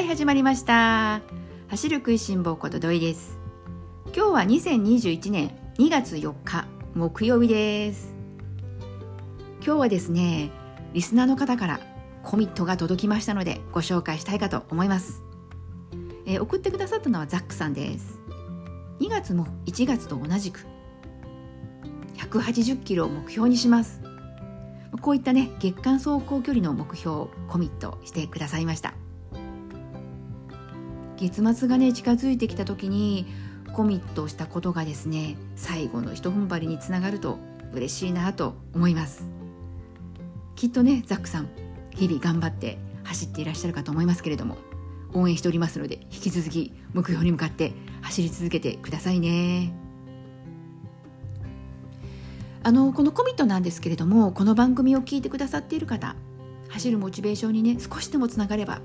はい始まりました。走る食いしん坊こと土井です。今日は2021年2月4日木曜日です。今日はですねリスナーの方からコミットが届きましたのでご紹介したいかと思います、えー、送ってくださったのはザックさんです。2月も1月と同じく180キロを目標にします。こういったね月間走行距離の目標コミットしてくださいました。月末がね近づいてきた時にコミットしたことがですね最後の一踏ん張りにつながると嬉しいなと思います。きっとねザックさん日々頑張って走っていらっしゃるかと思いますけれども応援しておりますので引き続き目標に向かって走り続けてくださいね。あのこのコミットなんですけれどもこの番組を聞いてくださっている方走るモチベーションにね少しでもつながれば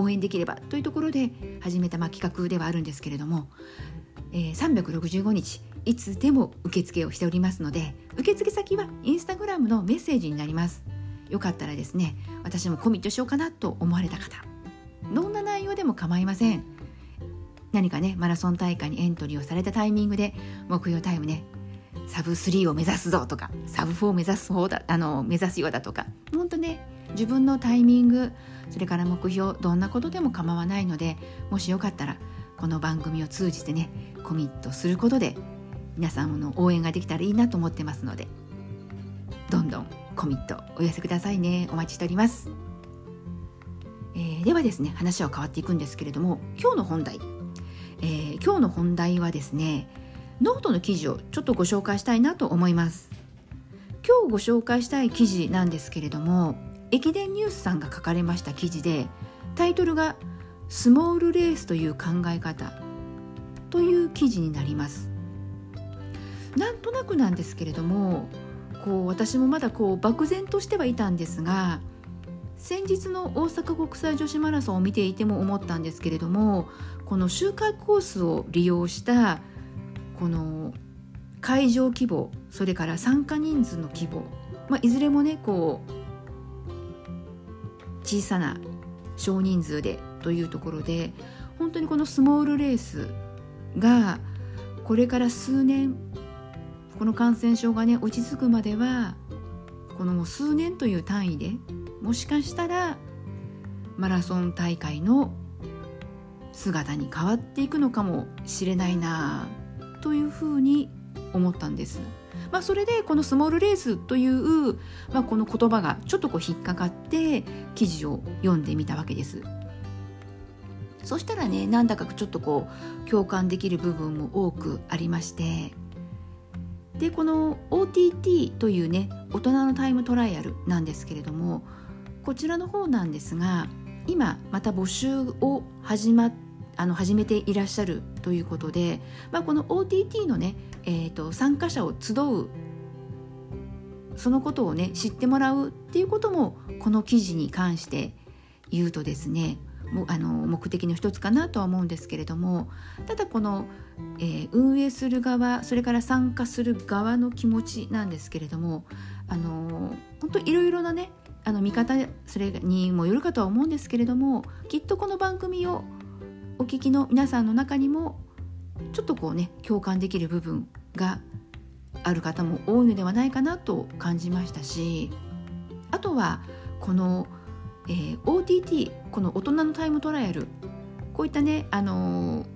応援できればというところで始めたまあ企画ではあるんですけれども、えー、365日いつでも受付をしておりますので受付先はインスタグラムのメッセージになります。よかったらですね私もコミットしようかなと思われた方どんな内容でも構いません。何かねマラソン大会にエントリーをされたタイミングで目標タイムねサブ3を目指すぞとかサブ4を目指す方だあの目指すようだとか本当ね自分のタイミングそれから目標どんなことでも構わないのでもしよかったらこの番組を通じてねコミットすることで皆さんの応援ができたらいいなと思ってますのでどんどんコミットお寄せくださいね。お待ちしております、えー、ではですね話は変わっていくんですけれども今日の本題、えー、今日の本題はですねノートの記事をちょっとご紹介したいなと思います。今日ご紹介したい記事なんですけれども駅伝ニュースさんが書かれました記事でタイトルが「スモールレースという考え方」という記事になります。なんとなくなんですけれどもこう私もまだこう漠然としてはいたんですが先日の大阪国際女子マラソンを見ていても思ったんですけれどもこの周回コースを利用したこの会場規模それから参加人数の規模、まあ、いずれもねこう小さな少人数でというところで本当にこのスモールレースがこれから数年この感染症がね落ち着くまではこのもう数年という単位でもしかしたらマラソン大会の姿に変わっていくのかもしれないなというふうに思ったんです。まあ、それでこのスモールレースという、まあ、この言葉がちょっとこう引っかかって記事を読んでみたわけです。そしたらねなんだかちょっとこう共感できる部分も多くありましてでこの OTT というね大人のタイムトライアルなんですけれどもこちらの方なんですが今また募集を始まってあの始めていらっしゃるということで、まあ、この OTT のねえーと、参加者を集うそのことをね知ってもらうっていうこともこの記事に関して言うとですねもあの目的の一つかなとは思うんですけれどもただこの、えー、運営する側それから参加する側の気持ちなんですけれどもあの本当いろいろなねあの見方それにもよるかとは思うんですけれどもきっとこの番組をお聞きの皆さんの中にもちょっとこうね共感できる部分がある方も多いのではないかなと感じましたしあとはこの、えー、OTT この大人のタイムトライアルこういったね、あのー、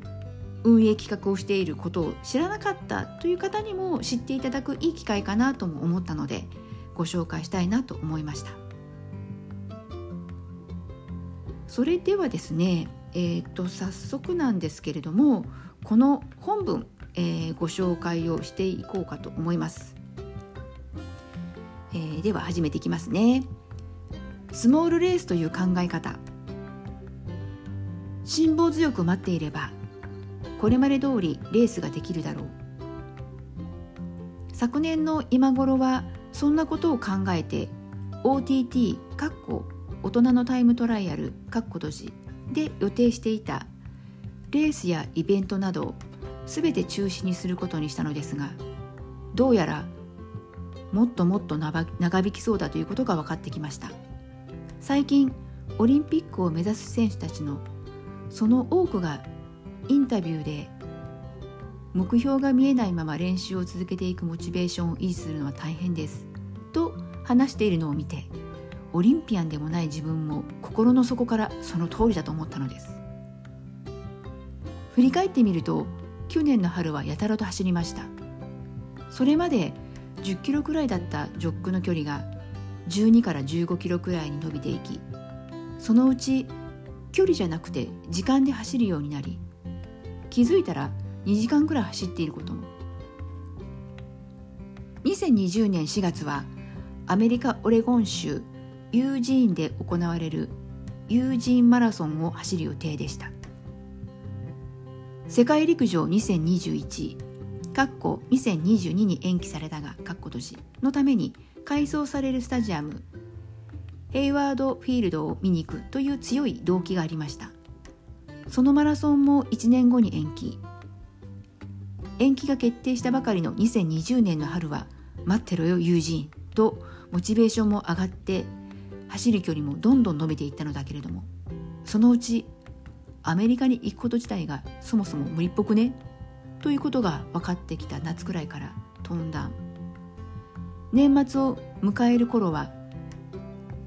運営企画をしていることを知らなかったという方にも知っていただくいい機会かなとも思ったのでご紹介したいなと思いました。それではですねえーと早速なんですけれどもこの本文えー、ご紹介をしていこうかと思います、えー、では始めていきますね。スモールレースという考え方。辛抱強く待っていればこれまで通りレースができるだろう。昨年の今頃はそんなことを考えて OTT かっこ大人のタイムトライアルかっこ閉じ。で予定していたレースやイベントなど全て中止にすることにしたのですがどうやらもっともっと長引きそうだということが分かってきました。最近オリンピックを目指す選手たちのその多くがインタビューで目標が見えないまま練習を続けていくモチベーションを維持するのは大変ですと話しているのを見てオリンピアンでもない自分も心の底からその通りだと思ったのです。振り返ってみると去年の春はやたらと走りました。それまで10キロくらいだったジョックの距離が12から15キロくらいに伸びていきそのうち距離じゃなくて時間で走るようになり気づいたら2時間くらい走っていることも。2020年4月はアメリカ・オレゴン州ユージーンで行われるユージーンマラソンを走る予定でした。世界陸上2021かっこ2022に延期されたがかっこ年のために改装されるスタジアムヘイワードフィールドを見に行くという強い動機がありました。そのマラソンも1年後に延期。延期が決定したばかりの2020年の春は待ってろよ友人とモチベーションも上がって走る距離もどんどん伸びていったのだけれどもそのうちアメリカに行くこと自体がそもそも無理っぽくね？ということが分かってきた夏くらいからトンダン年末を迎える頃は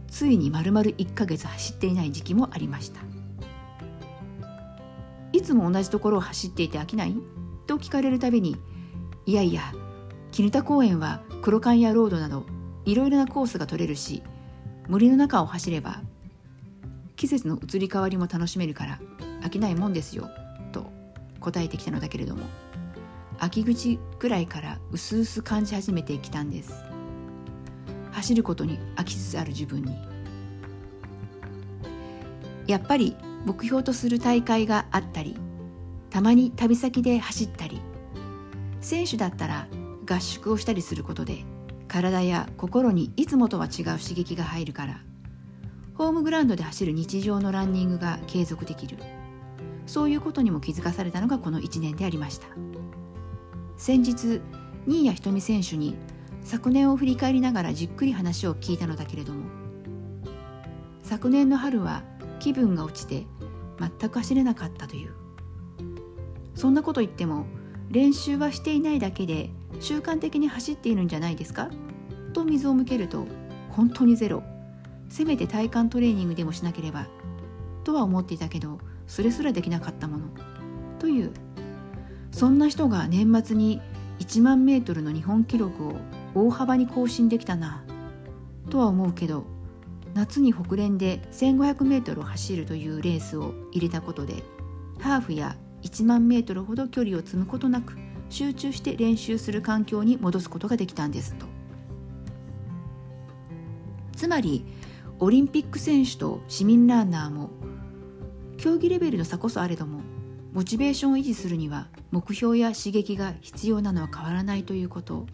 ついに丸々1ヶ月走っていない時期もありました。いつも同じところを走っていて飽きない？と聞かれるたびにいやいや絹田公園は黒缶やロードなどいろいろなコースが取れるし森の中を走れば季節の移り変わりも楽しめるから飽きないもんですよと答えてきたのだけれども秋口くらいから薄々感じ始めてきたんです。走ることに飽きつつある自分に。やっぱり目標とする大会があったりたまに旅先で走ったり選手だったら合宿をしたりすることで体や心にいつもとは違う刺激が入るから。ホームグラウンドで走る日常のランニングが継続できる。そういうことにも気づかされたのがこの1年でありました。先日新谷仁美選手に昨年を振り返りながらじっくり話を聞いたのだけれども昨年の春は気分が落ちて全く走れなかったという。そんなこと言っても練習はしていないだけで習慣的に走っているんじゃないですか？と水を向けると本当にゼロ。せめて体幹トレーニングでもしなければとは思っていたけどそれすらできなかったもの。という。そんな人が年末に1万メートルの日本記録を大幅に更新できたな。とは思うけど夏に北連で1500メートルを走るというレースを入れたことでハーフや1万メートルほど距離を積むことなく集中して練習する環境に戻すことができたんですと。つまりオリンピック選手と市民ランナーも競技レベルの差こそあれどもモチベーションを維持するには目標や刺激が必要なのは変わらないということ。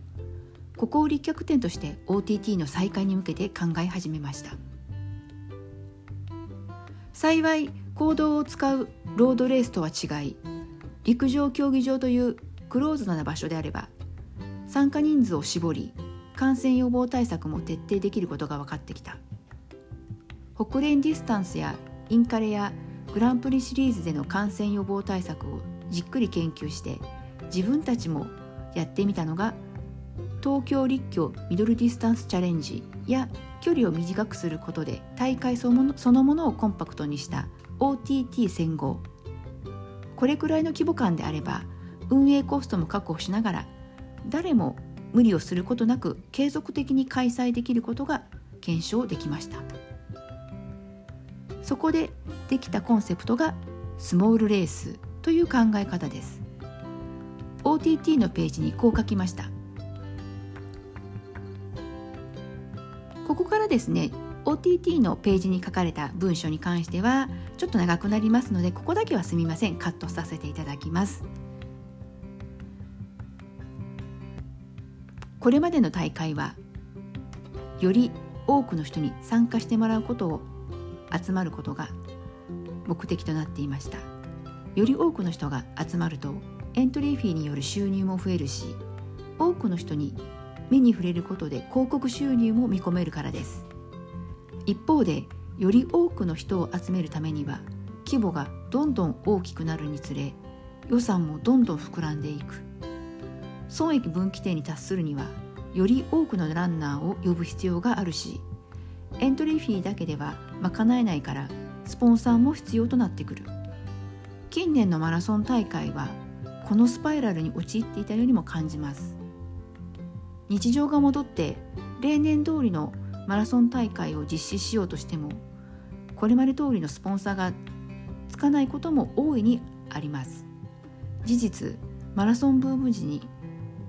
ここを立脚点として OTT の再開に向けて考え始めました。幸い行動を使うロードレースとは違い陸上競技場というクローズな場所であれば参加人数を絞り感染予防対策も徹底できることが分かってきた。ホクレンディスタンスやインカレやグランプリシリーズでの感染予防対策をじっくり研究して自分たちもやってみたのが東京立教ミドルディスタンスチャレンジや距離を短くすることで大会そのものをコンパクトにした OTT 戦後。これくらいの規模感であれば運営コストも確保しながら誰も無理をすることなく継続的に開催できることが検証できました。そこでできたコンセプトがスモールレースという考え方です。OTT のページにこう書きました。ここからですね OTT のページに書かれた文章に関してはちょっと長くなりますのでここだけはすみません。カットさせていただきます。これまでの大会はより多くの人に参加してもらうことを集まることが目的となっていました。より多くの人が集まるとエントリーフィーによる収入も増えるし多くの人に目に触れることで広告収入も見込めるからです。一方でより多くの人を集めるためには規模がどんどん大きくなるにつれ予算もどんどん膨らんでいく。損益分岐点に達するにはより多くのランナーを呼ぶ必要があるしエントリーフィーだけでは賄えないからスポンサーも必要となってくる。近年のマラソン大会はこのスパイラルに陥っていたようにも感じます。日常が戻って例年通りのマラソン大会を実施しようとしてもこれまで通りのスポンサーがつかないことも大いにあります。事実マラソンブーム時に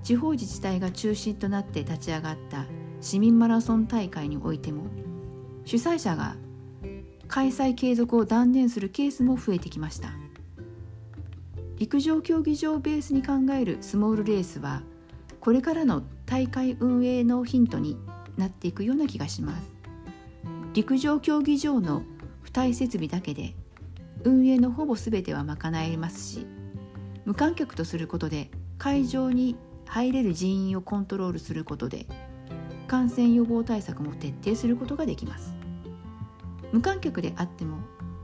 地方自治体が中心となって立ち上がった市民マラソン大会においても主催者が開催継続を断念するケースも増えてきました。陸上競技場をベースに考えるスモールレースはこれからの大会運営のヒントになっていくような気がします。陸上競技場の付帯設備だけで運営のほぼ全ては賄えますし無観客とすることで会場に入れる人員をコントロールすることで感染予防対策も徹底することができます。無観客であっても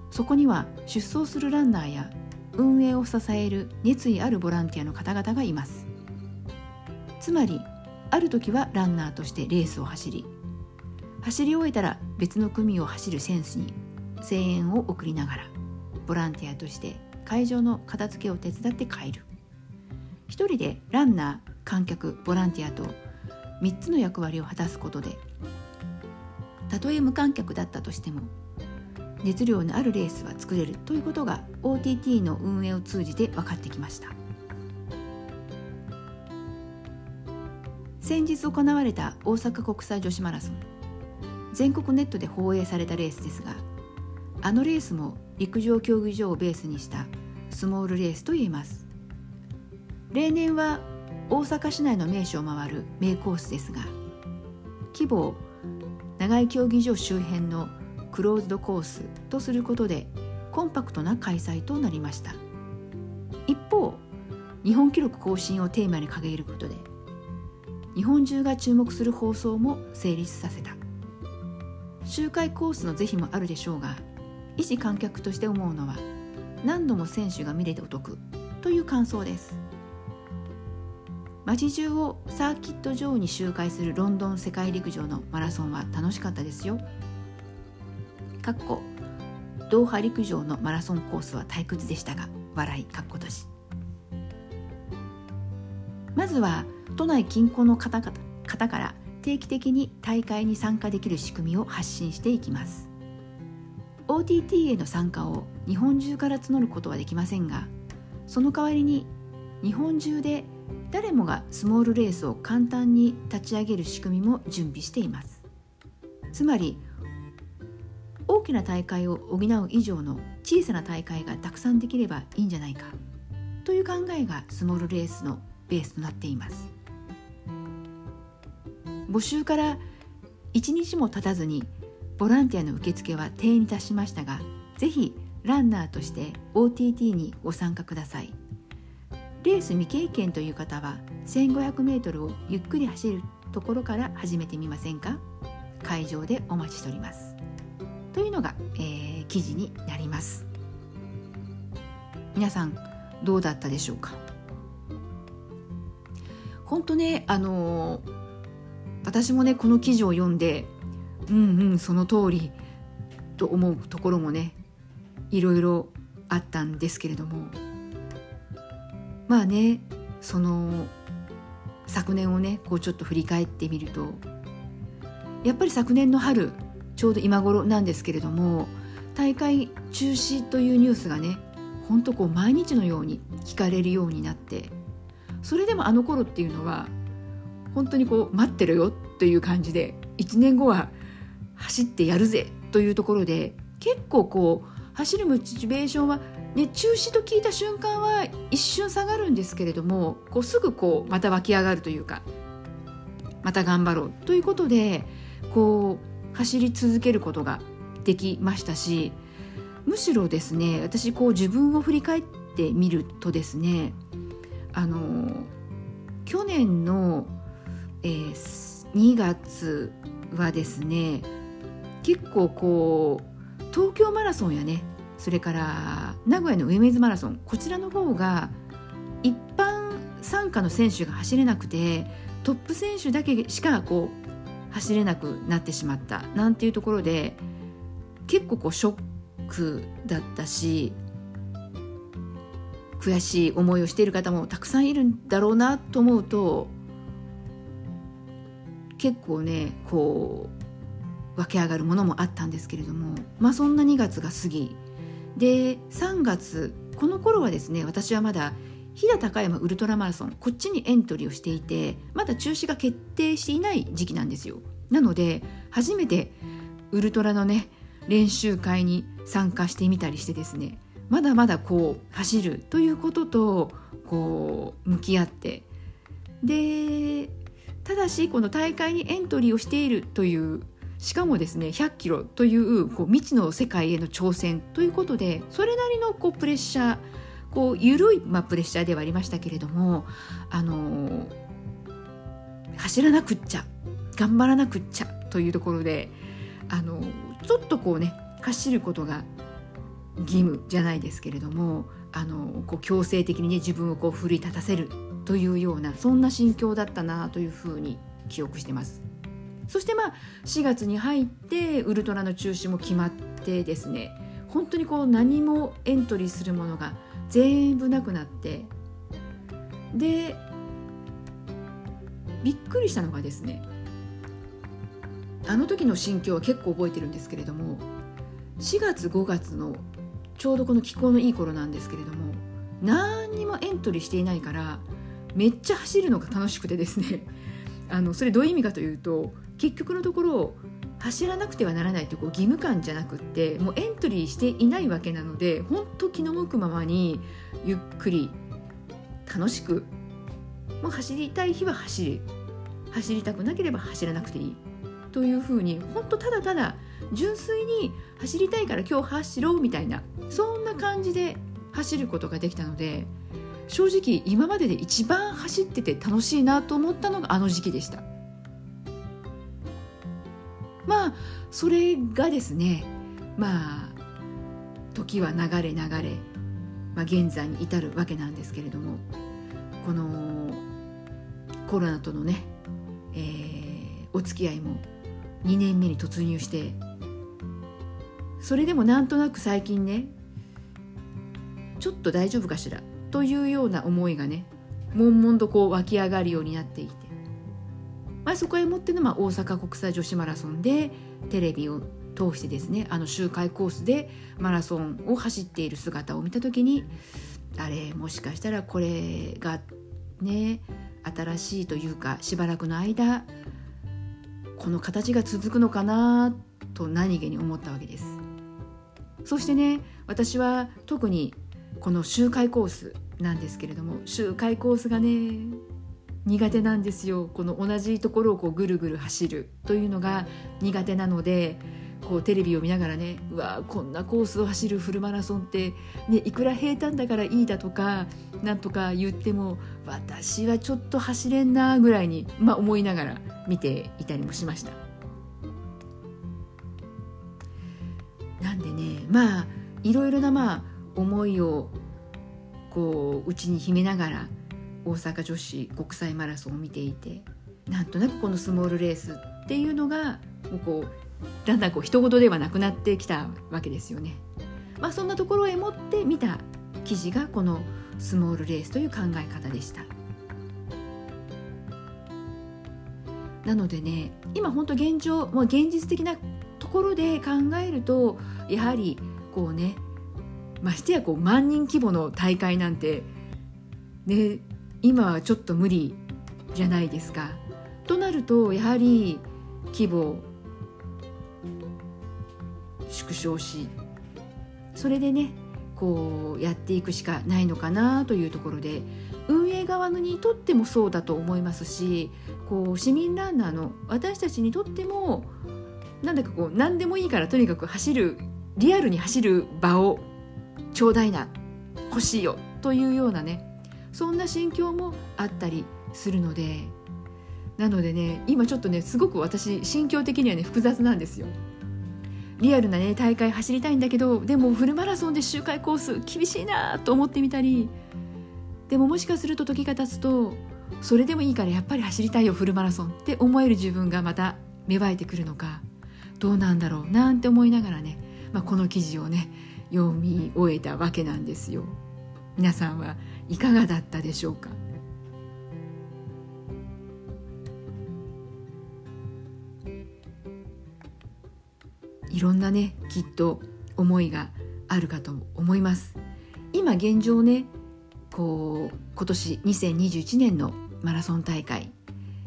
そこには出走するランナーや運営を支える熱意あるボランティアの方々がいます。つまりある時はランナーとしてレースを走り走り終えたら別の組を走る選手に声援を送りながらボランティアとして会場の片付けを手伝って帰る。一人でランナー観客ボランティアと3つの役割を果たすことでたとえ無観客だったとしても熱量のあるレースは作れるということが OTT の運営を通じて分かってきました。先日行われた大阪国際女子マラソン。全国ネットで放映されたレースですがあのレースも陸上競技場をベースにしたスモールレースと言えます。例年は大阪市内の名所を回る名コースですが規模を長井競技場周辺のクローズドコースとすることでコンパクトな開催となりました。一方日本記録更新をテーマに掲げることで日本中が注目する放送も成立させた。周回コースの是非もあるでしょうが医師観客として思うのは何度も選手が見れてお得という感想です。街中をサーキット上に周回するロンドン世界陸上のマラソンは楽しかったですよ。かっこドーハ陸上のマラソンコースは退屈でしたが笑いかっことし。まずは都内近郊の方々方から定期的に大会に参加できる仕組みを発信していきます。OTT への参加を日本中から募ることはできませんがその代わりに日本中で誰もがスモールレースを簡単に立ち上げる仕組みも準備しています。つまり大きな大会を補う以上の小さな大会がたくさんできればいいんじゃないかという考えがスモールレースのベースとなっています。募集から1日も経たずにボランティアの受付は定員に達しましたがぜひランナーとして OTT にご参加ください。レース未経験という方は 1500m をゆっくり走るところから始めてみませんか？会場でお待ちしております。というのが、えー、記事になります。皆さんどうだったでしょうか？本当ねあのー、私もねこの記事を読んでうんうんその通りと思うところもねいろいろあったんですけれども。まあねその昨年をねこうちょっと振り返ってみるとやっぱり昨年の春ちょうど今頃なんですけれども大会中止というニュースがねほんとこう毎日のように聞かれるようになってそれでもあの頃っていうのは本当にこう待ってるよという感じで1年後は走ってやるぜというところで結構こう走るモチベーションは、ね、中止と聞いた瞬間は一瞬下がるんですけれどもこうすぐこうまた湧き上がるというかまた頑張ろうということでこう走り続けることができましたしむしろですね私こう自分を振り返ってみるとですねあの去年の、えー、2月はですね結構こう東京マラソンやねそれから名古屋のウェメンズマラソンこちらの方が一般参加の選手が走れなくてトップ選手だけしかこう走れなくなってしまったなんていうところで結構こうショックだったし悔しい思いをしている方もたくさんいるんだろうなと思うと結構ねこう湧き上がるものもあったんですけれどもまあそんな2月が過ぎで3月この頃はですね私はまだ飛騨高山ウルトラマラソンこっちにエントリーをしていてまだ中止が決定していない時期なんですよ。なので初めてウルトラのね練習会に参加してみたりしてですねまだまだこう走るということとこう向き合ってでただしこの大会にエントリーをしているというしかもですね100キロというこう未知の世界への挑戦ということでそれなりのこうプレッシャーこう緩い、まあ、プレッシャーではありましたけれども、あの走らなくっちゃ頑張らなくっちゃというところで、あのちょっとこうね走ることが義務じゃないですけれどもあのこう強制的にね自分をこう奮い立たせるというようなそんな心境だったなというふうに記憶してます。そしてまあ4月に入ってウルトラの中止も決まってですね本当にこう何もエントリーするものが全部なくなってでびっくりしたのがですねあの時の心境は結構覚えてるんですけれども4月5月のちょうどこの気候のいい頃なんですけれども何にもエントリーしていないからめっちゃ走るのが楽しくてですね。あのそれどういう意味かというと結局のところ走らなくてはならないというこう義務感じゃなくってもうエントリーしていないわけなので本当気の向くままにゆっくり楽しくもう走りたい日は走る走りたくなければ走らなくていいというふうに本当ただただ純粋に走りたいから今日走ろうみたいなそんな感じで走ることができたので正直今までで一番走ってて楽しいなと思ったのがあの時期でした。まあそれがですねまあ時は流れ流れ、まあ、現在に至るわけなんですけれどもこのコロナとのね、えー、お付き合いも2年目に突入してそれでもなんとなく最近ねちょっと大丈夫かしら。というような思いがね悶々とこう湧き上がるようになっていて、まあ、そこへもっての、まあ、大阪国際女子マラソンでテレビを通してですねあの周回コースでマラソンを走っている姿を見た時にあれもしかしたらこれがね新しいというかしばらくの間この形が続くのかなと何気に思ったわけです。そしてね私は特にこの周回コースなんですけれども周回コースがね苦手なんですよこの同じところをこうぐるぐる走るというのが苦手なのでこうテレビを見ながらねうわこんなコースを走るフルマラソンって、ね、いくら平坦だからいいだとかなんとか言っても私はちょっと走れんなぐらいに、まあ、思いながら見ていたりもしました。なんでねまあいろいろなまあ思いをこう内に秘めながら大阪女子国際マラソンを見ていてなんとなくこのスモールレースっていうのがもうこうだんだんこう人事ではなくなってきたわけですよね。まあ、そんなところへもって見た記事がこのスモールレースという考え方でした。なのでね今本当現状もう現実的なところで考えるとやはりこうねましてやこう万人規模の大会なんてね今はちょっと無理じゃないですか。となるとやはり規模縮小しそれでねこうやっていくしかないのかなというところで運営側にとってもそうだと思いますしこう市民ランナーの私たちにとってもなんだかこう何でもいいからとにかく走るリアルに走る場をちょうだいな欲しいよというようなねそんな心境もあったりするのでなのでね今ちょっとねすごく私心境的にはね複雑なんですよ。リアルなね大会走りたいんだけどでもフルマラソンで周回コース厳しいなと思ってみたりでももしかすると時が経つとそれでもいいからやっぱり走りたいよフルマラソンって思える自分がまた芽生えてくるのかどうなんだろうなんて思いながらね、まあ、この記事をね読み終えたわけなんですよ。皆さんはいかがだったでしょうか？いろんなねきっと思いがあるかと思います今現状ねこう今年2021年のマラソン大会、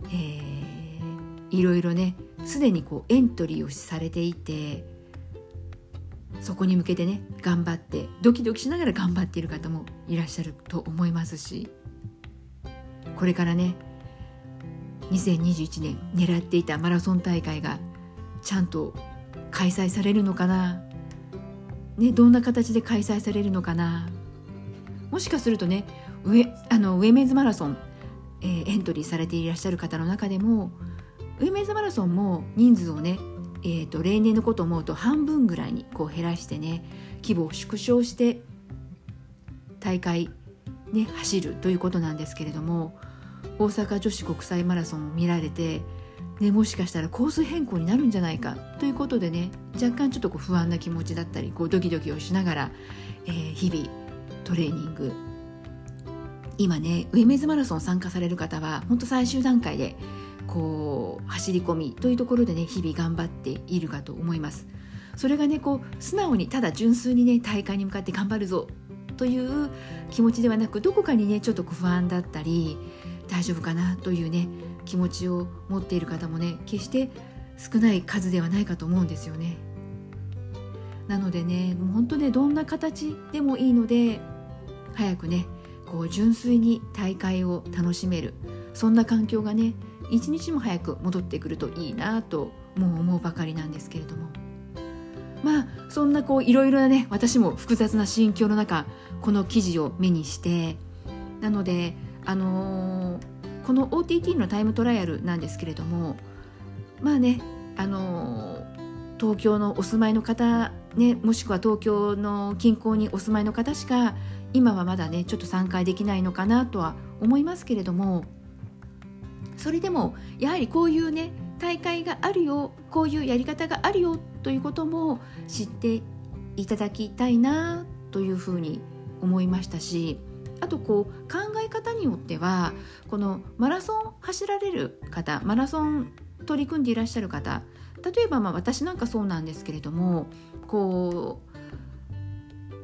えー、いろいろねすでにこうエントリーをされていてそこに向けてね頑張ってドキドキしながら頑張っている方もいらっしゃると思いますしこれからね2021年狙っていたマラソン大会がちゃんと開催されるのかな、ね、どんな形で開催されるのかな？もしかするとね上あのウェメンズマラソン、えー、エントリーされていらっしゃる方の中でもウェメンズマラソンも人数をね、えーと、例年のことを思うと半分ぐらいにこう減らしてね規模を縮小して大会ね走るということなんですけれども大阪女子国際マラソンを見られてね、もしかしたらコース変更になるんじゃないかということでね若干ちょっとこう不安な気持ちだったりこうドキドキをしながら、えー、日々トレーニング。今ね上メズマラソン参加される方は本当最終段階でこう走り込みというところでね日々頑張っているかと思いますそれがねこう素直にただ純粋にね大会に向かって頑張るぞという気持ちではなくどこかにねちょっと不安だったり大丈夫かなというね気持ちを持っている方もね決して少ない数ではないかと思うんですよね。なのでねもう本当ねどんな形でもいいので早くねこう純粋に大会を楽しめるそんな環境がね一日も早く戻ってくるといいなともう思うばかりなんですけれども。まあそんなこういろいろなね私も複雑な心境の中この記事を目にしてなのであのーこの OTT のタイムトライアルなんですけれどもまあねあの東京のお住まいの方、ね、もしくは東京の近郊にお住まいの方しか今はまだねちょっと参加できないのかなとは思いますけれどもそれでもやはりこういうね大会があるよこういうやり方があるよということも知っていただきたいなというふうに思いましたしあとこう考え方によってはこのマラソン走られる方マラソン取り組んでいらっしゃる方例えばまあ私なんかそうなんですけれどもこ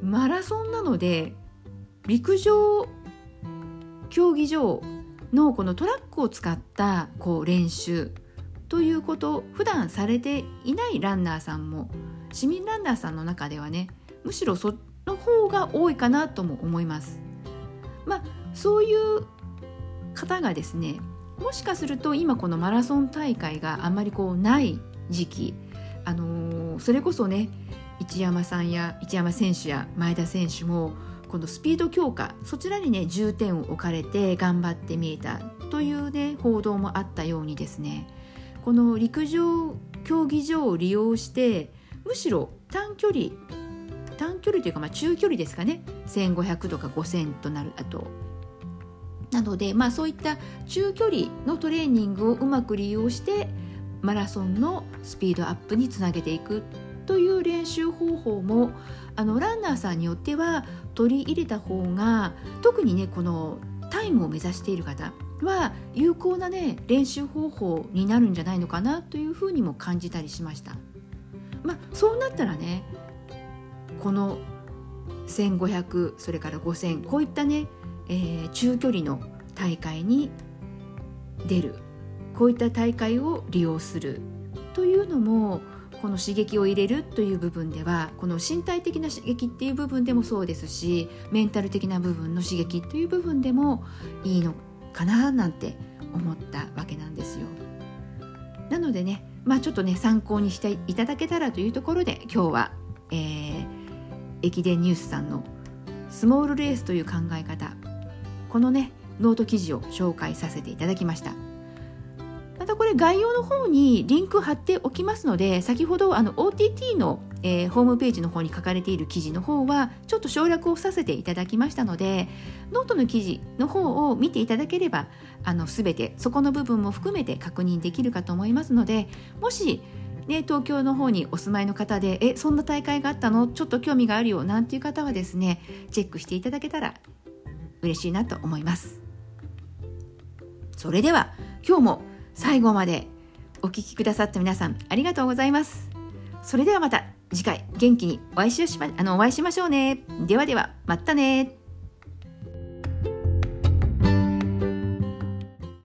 うマラソンなので陸上競技場のこのトラックを使ったこう練習ということを普段されていないランナーさんも市民ランナーさんの中ではねむしろその方が多いかなとも思います。まあ、そういう方がですねもしかすると今このマラソン大会があんまりこうない時期、あのー、それこそね一山さんや一山選手や前田選手もこのスピード強化そちらにね重点を置かれて頑張って見えたというね報道もあったようにですね。この陸上競技場を利用してむしろ短距離短距離というかまあ中距離ですかね。1500とか5000となるあとなのでまあそういった中距離のトレーニングをうまく利用してマラソンのスピードアップにつなげていく。という練習方法もあのランナーさんによっては取り入れた方が特にねこのタイムを目指している方は有効なね練習方法になるんじゃないのかなというふうにも感じたりしました。まあ、そうなったらねこの1500それから5000こういったね、えー、中距離の大会に出るこういった大会を利用するというのもこの刺激を入れるという部分ではこの身体的な刺激っていう部分でもそうですしメンタル的な部分の刺激という部分でもいいのかななんて思ったわけなんですよ。なのでねまあちょっとね参考にしていただけたらというところで今日は、えー、駅伝ニュースさんのスモールレースという考え方このねノート記事を紹介させていただきましたまたこれ概要の方にリンク貼っておきますので先ほどあの OTT の、えー、ホームページの方に書かれている記事の方はちょっと省略をさせていただきましたのでノートの記事の方を見ていただければあの全てそこの部分も含めて確認できるかと思いますのでもしね、東京の方にお住まいの方でえそんな大会があったの？ちょっと興味があるよなんていう方はですねチェックしていただけたら嬉しいなと思います。それでは今日も最後までお聴きくださった皆さんありがとうございます。それではまた次回元気にお会いしまあのお会いしましょうね。ではではまたね。